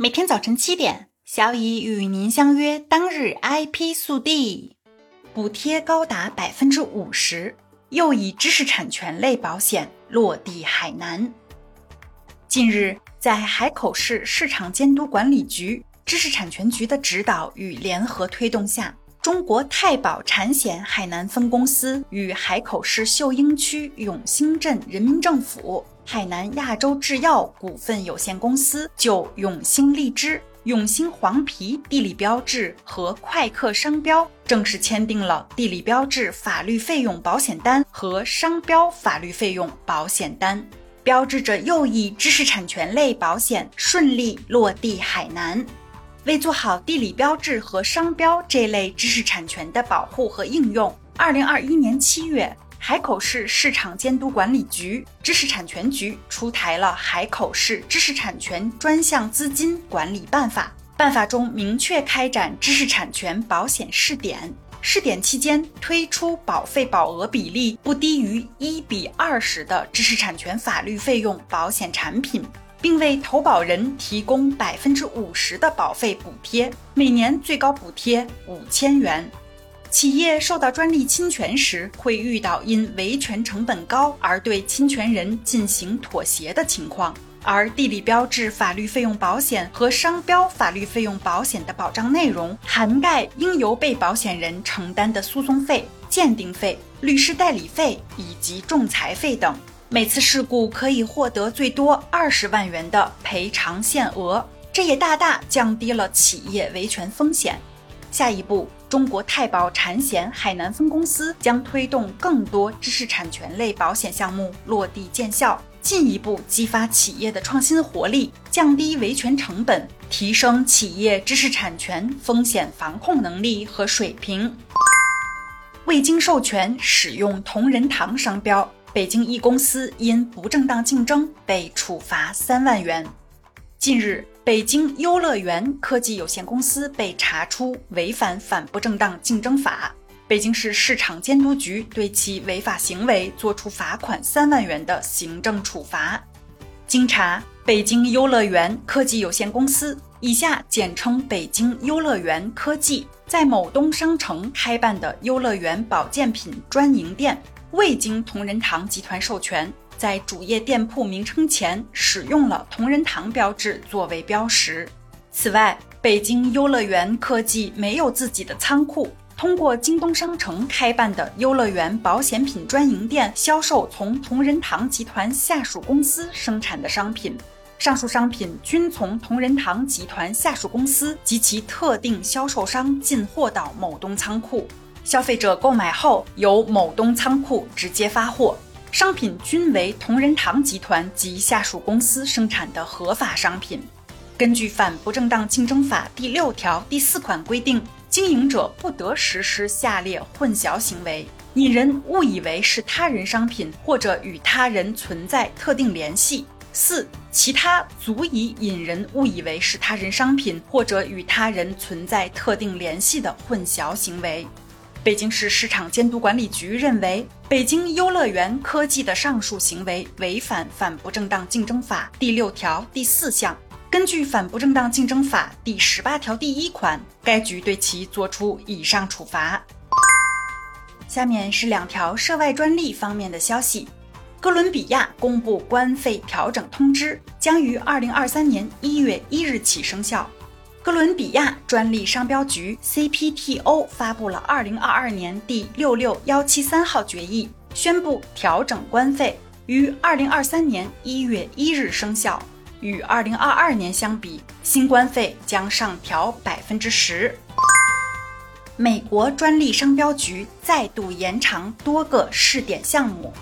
每天早晨七点，小乙与您相约。当日 IP 速递补贴高达百分之五十，又以知识产权类保险落地海南。近日，在海口市市场监督管理局知识产权局的指导与联合推动下，中国太保产险海南分公司与海口市秀英区永兴镇人民政府。海南亚洲制药股份有限公司就永兴荔枝、永兴黄皮地理标志和快客商标正式签订了地理标志法律费用保险单和商标法律费用保险单，标志着又一知识产权类保险顺利落地海南。为做好地理标志和商标这类知识产权的保护和应用，二零二一年七月。海口市市场监督管理局知识产权局出台了《海口市知识产权专项资金管理办法》，办法中明确开展知识产权保险试点，试点期间推出保费保额比例不低于一比二十的知识产权法律费用保险产品，并为投保人提供百分之五十的保费补贴，每年最高补贴五千元。企业受到专利侵权时，会遇到因维权成本高而对侵权人进行妥协的情况。而地理标志法律费用保险和商标法律费用保险的保障内容，涵盖应由被保险人承担的诉讼费、鉴定费、律师代理费以及仲裁费等。每次事故可以获得最多二十万元的赔偿限额，这也大大降低了企业维权风险。下一步。中国太保产险海南分公司将推动更多知识产权类保险项目落地见效，进一步激发企业的创新活力，降低维权成本，提升企业知识产权风险防控能力和水平。未经授权使用同仁堂商标，北京一公司因不正当竞争被处罚三万元。近日。北京优乐园科技有限公司被查出违反反不正当竞争法，北京市市场监督局对其违法行为作出罚款三万元的行政处罚。经查，北京优乐园科技有限公司（以下简称北京优乐园科技）在某东商城开办的优乐园保健品专营店，未经同仁堂集团授权。在主页店铺名称前使用了同仁堂标志作为标识。此外，北京优乐园科技没有自己的仓库，通过京东商城开办的优乐园保险品专营店销售从同仁堂集团下属公司生产的商品。上述商品均从同仁堂集团下属公司及其特定销售商进货到某东仓库，消费者购买后由某东仓库直接发货。商品均为同仁堂集团及下属公司生产的合法商品。根据《反不正当竞争法》第六条第四款规定，经营者不得实施下列混淆行为：引人误以为是他人商品，或者与他人存在特定联系；四、其他足以引人误以为是他人商品，或者与他人存在特定联系的混淆行为。北京市市场监督管理局认为，北京优乐园科技的上述行为违反《反不正当竞争法》第六条第四项。根据《反不正当竞争法》第十八条第一款，该局对其作出以上处罚。下面是两条涉外专利方面的消息：哥伦比亚公布关费调整通知，将于二零二三年一月一日起生效。哥伦比亚专利商标局 CPTO 发布了2022年第六六幺七三号决议，宣布调整关费，于2023年1月1日生效。与2022年相比，新关费将上调百分之十。美国专利商标局再度延长多个试点项目。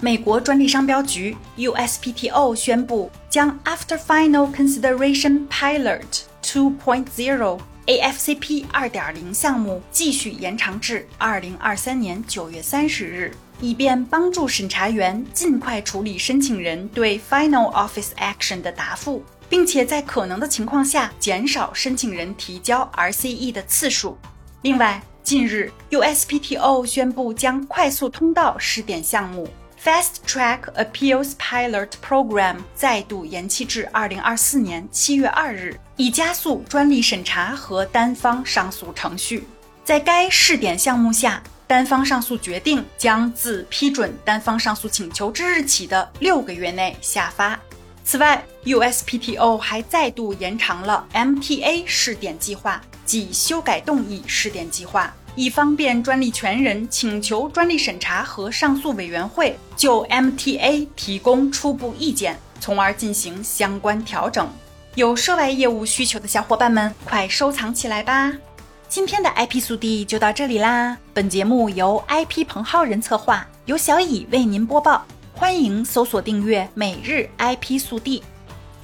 美国专利商标局 USPTO 宣布将 After Final Consideration Pilot 2.0 AFCP 2.0项目继续延长至2023年9月30日，以便帮助审查员尽快处理申请人对 Final Office Action 的答复，并且在可能的情况下减少申请人提交 RCE 的次数。另外，近日 USPTO 宣布将快速通道试点项目。Fast Track Appeals Pilot Program 再度延期至二零二四年七月二日，以加速专利审查和单方上诉程序。在该试点项目下，单方上诉决定将自批准单方上诉请求之日起的六个月内下发。此外，USPTO 还再度延长了 MTA 试点计划即修改动议试点计划。以方便专利权人请求专利审查和上诉委员会就 MTA 提供初步意见，从而进行相关调整。有涉外业务需求的小伙伴们，快收藏起来吧！今天的 IP 速递就到这里啦。本节目由 IP 彭浩人策划，由小乙为您播报。欢迎搜索订阅每日 IP 速递。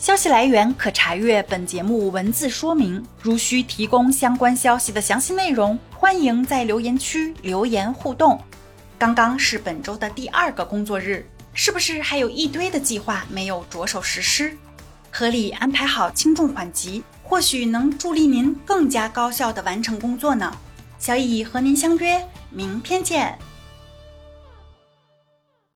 消息来源可查阅本节目文字说明。如需提供相关消息的详细内容，欢迎在留言区留言互动。刚刚是本周的第二个工作日，是不是还有一堆的计划没有着手实施？合理安排好轻重缓急，或许能助力您更加高效的完成工作呢。小乙和您相约明天见。